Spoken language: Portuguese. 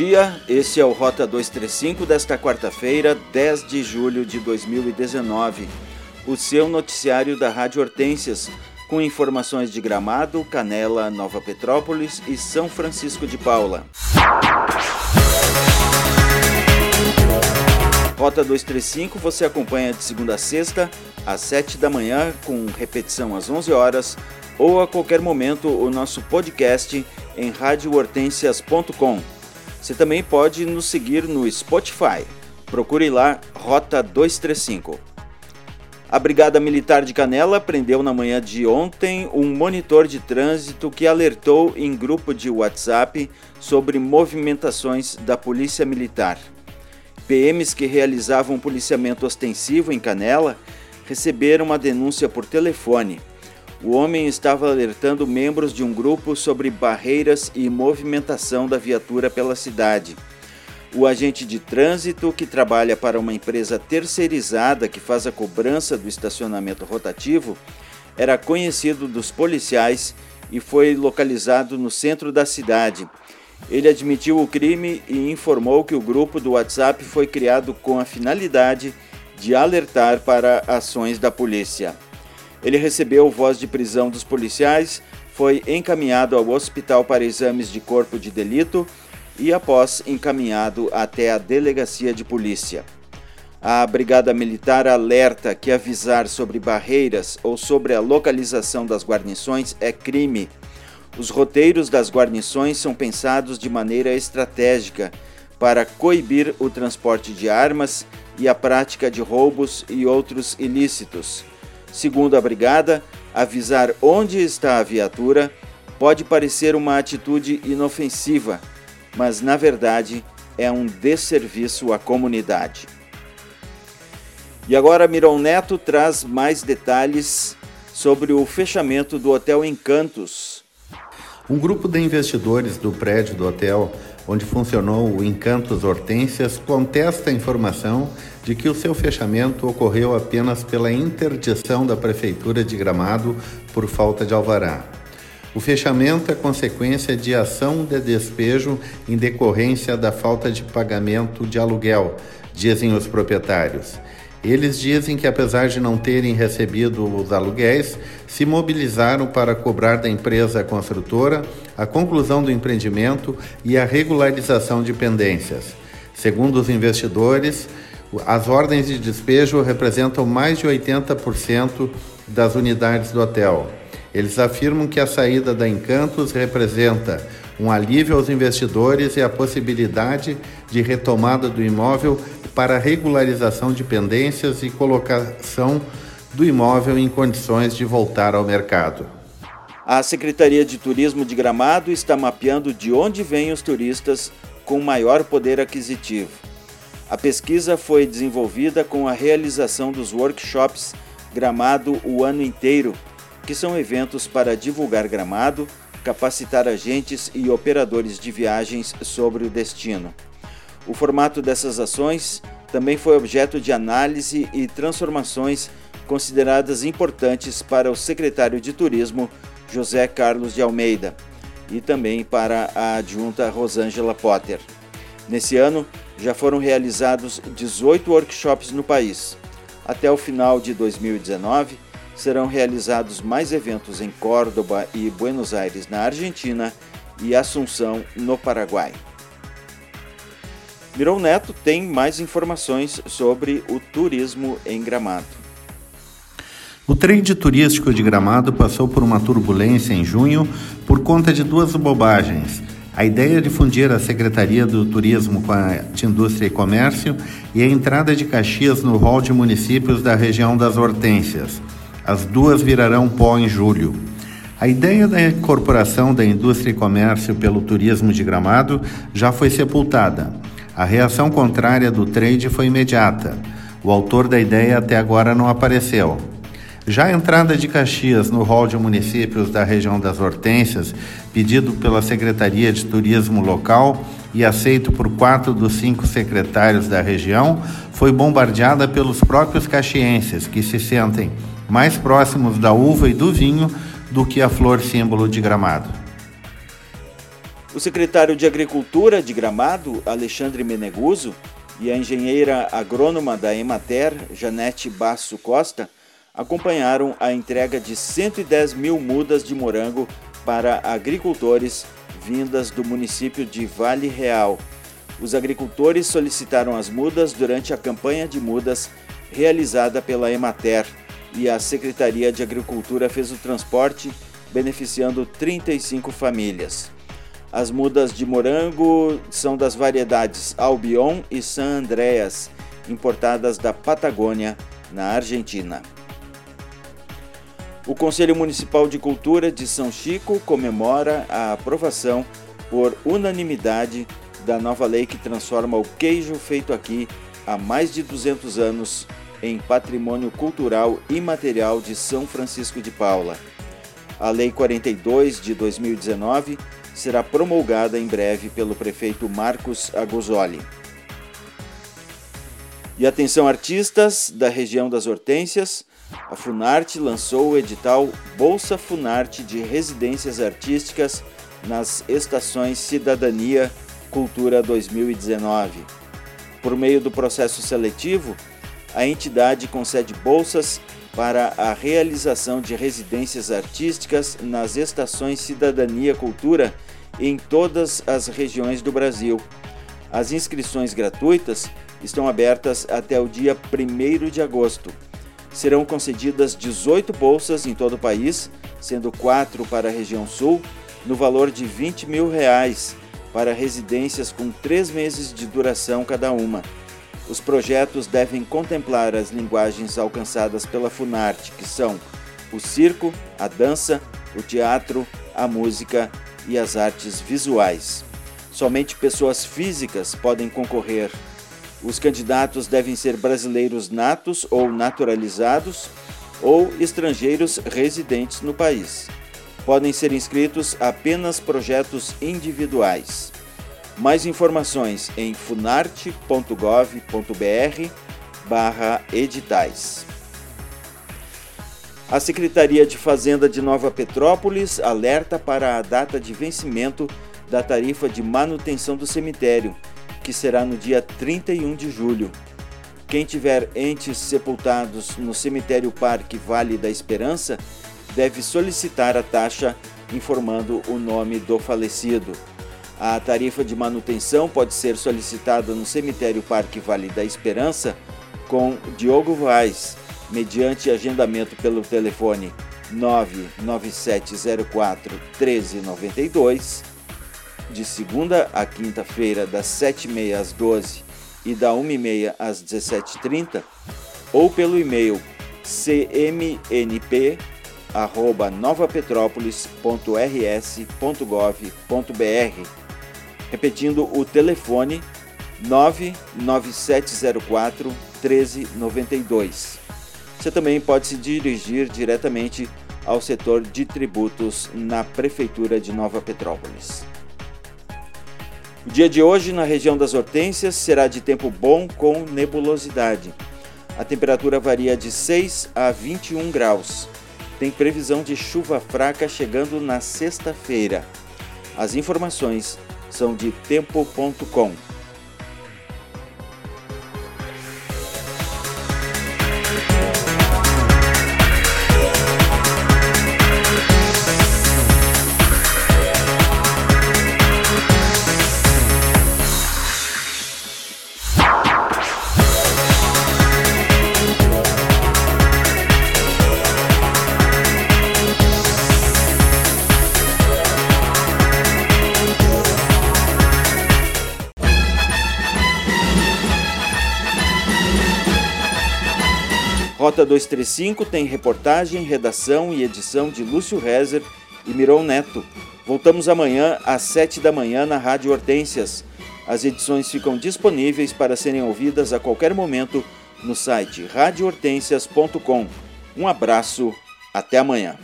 Dia, esse é o Rota 235 desta quarta-feira, 10 de julho de 2019. O seu noticiário da Rádio Hortências, com informações de Gramado, Canela, Nova Petrópolis e São Francisco de Paula. Rota 235 você acompanha de segunda a sexta, às 7 da manhã, com repetição às 11 horas, ou a qualquer momento o nosso podcast em radiohortensias.com. Você também pode nos seguir no Spotify. Procure lá Rota 235. A Brigada Militar de Canela prendeu na manhã de ontem um monitor de trânsito que alertou em grupo de WhatsApp sobre movimentações da Polícia Militar. PMs que realizavam policiamento ostensivo em Canela receberam uma denúncia por telefone. O homem estava alertando membros de um grupo sobre barreiras e movimentação da viatura pela cidade. O agente de trânsito, que trabalha para uma empresa terceirizada que faz a cobrança do estacionamento rotativo, era conhecido dos policiais e foi localizado no centro da cidade. Ele admitiu o crime e informou que o grupo do WhatsApp foi criado com a finalidade de alertar para ações da polícia. Ele recebeu voz de prisão dos policiais, foi encaminhado ao hospital para exames de corpo de delito e, após, encaminhado até a delegacia de polícia. A Brigada Militar alerta que avisar sobre barreiras ou sobre a localização das guarnições é crime os roteiros das guarnições são pensados de maneira estratégica para coibir o transporte de armas e a prática de roubos e outros ilícitos. Segundo a brigada, avisar onde está a viatura pode parecer uma atitude inofensiva, mas na verdade é um desserviço à comunidade. E agora Miron Neto traz mais detalhes sobre o fechamento do Hotel Encantos, um grupo de investidores do prédio do hotel onde funcionou o Encantos Hortências contesta a informação de que o seu fechamento ocorreu apenas pela interdição da Prefeitura de Gramado por falta de alvará. O fechamento é consequência de ação de despejo em decorrência da falta de pagamento de aluguel, dizem os proprietários. Eles dizem que, apesar de não terem recebido os aluguéis, se mobilizaram para cobrar da empresa construtora a conclusão do empreendimento e a regularização de pendências. Segundo os investidores, as ordens de despejo representam mais de 80% das unidades do hotel. Eles afirmam que a saída da Encantos representa um alívio aos investidores e a possibilidade de retomada do imóvel para regularização de pendências e colocação do imóvel em condições de voltar ao mercado. A Secretaria de Turismo de Gramado está mapeando de onde vêm os turistas com maior poder aquisitivo. A pesquisa foi desenvolvida com a realização dos workshops Gramado o ano inteiro, que são eventos para divulgar Gramado, capacitar agentes e operadores de viagens sobre o destino. O formato dessas ações também foi objeto de análise e transformações consideradas importantes para o secretário de Turismo, José Carlos de Almeida, e também para a adjunta Rosângela Potter. Nesse ano, já foram realizados 18 workshops no país. Até o final de 2019, serão realizados mais eventos em Córdoba e Buenos Aires, na Argentina, e Assunção, no Paraguai. Mirou Neto tem mais informações sobre o turismo em Gramado. O trade turístico de Gramado passou por uma turbulência em junho por conta de duas bobagens. A ideia de fundir a Secretaria do Turismo com a de Indústria e Comércio e a entrada de Caxias no rol de municípios da região das Hortências. As duas virarão pó em julho. A ideia da incorporação da indústria e comércio pelo turismo de Gramado já foi sepultada. A reação contrária do trade foi imediata. O autor da ideia até agora não apareceu. Já a entrada de Caxias no rol de municípios da região das Hortências, pedido pela Secretaria de Turismo local e aceito por quatro dos cinco secretários da região, foi bombardeada pelos próprios caxienses, que se sentem mais próximos da uva e do vinho do que a flor símbolo de Gramado. O secretário de Agricultura de Gramado, Alexandre Meneguso, e a engenheira agrônoma da Emater, Janete Basso Costa, acompanharam a entrega de 110 mil mudas de morango para agricultores vindas do município de Vale Real. Os agricultores solicitaram as mudas durante a campanha de mudas realizada pela Emater e a Secretaria de Agricultura fez o transporte, beneficiando 35 famílias. As mudas de morango são das variedades Albion e San Andreas, importadas da Patagônia, na Argentina. O Conselho Municipal de Cultura de São Chico comemora a aprovação por unanimidade da nova lei que transforma o queijo feito aqui há mais de 200 anos em patrimônio cultural imaterial de São Francisco de Paula. A Lei 42 de 2019 será promulgada em breve pelo prefeito Marcos Agosoli. E atenção artistas da região das Hortênsias, a Funarte lançou o edital Bolsa Funarte de Residências Artísticas nas estações Cidadania Cultura 2019. Por meio do processo seletivo, a entidade concede bolsas para a realização de residências artísticas nas estações Cidadania Cultura em todas as regiões do Brasil. As inscrições gratuitas estão abertas até o dia 1 de agosto. Serão concedidas 18 bolsas em todo o país, sendo 4 para a região sul, no valor de 20 mil reais, para residências com três meses de duração cada uma. Os projetos devem contemplar as linguagens alcançadas pela Funarte, que são o circo, a dança, o teatro, a música e as artes visuais. Somente pessoas físicas podem concorrer. Os candidatos devem ser brasileiros natos ou naturalizados ou estrangeiros residentes no país. Podem ser inscritos apenas projetos individuais. Mais informações em funarte.gov.br barra editais. A Secretaria de Fazenda de Nova Petrópolis alerta para a data de vencimento da tarifa de manutenção do cemitério, que será no dia 31 de julho. Quem tiver entes sepultados no cemitério Parque Vale da Esperança deve solicitar a taxa informando o nome do falecido. A tarifa de manutenção pode ser solicitada no Cemitério Parque Vale da Esperança com Diogo Vaz, mediante agendamento pelo telefone 99704 1392, de segunda a quinta-feira, das 7h30 às 12 e da 1h30 às 17h30, ou pelo e-mail cmnp@novapetrópolis.rs.gov.br repetindo o telefone 99704 1392. Você também pode se dirigir diretamente ao setor de tributos na Prefeitura de Nova Petrópolis. O dia de hoje na região das Hortênsias será de tempo bom com nebulosidade. A temperatura varia de 6 a 21 graus. Tem previsão de chuva fraca chegando na sexta-feira. As informações são de tempo.com. Rota 235 tem reportagem, redação e edição de Lúcio Rezer e Miron Neto. Voltamos amanhã às 7 da manhã na Rádio Hortências. As edições ficam disponíveis para serem ouvidas a qualquer momento no site radiohortensias.com. Um abraço, até amanhã.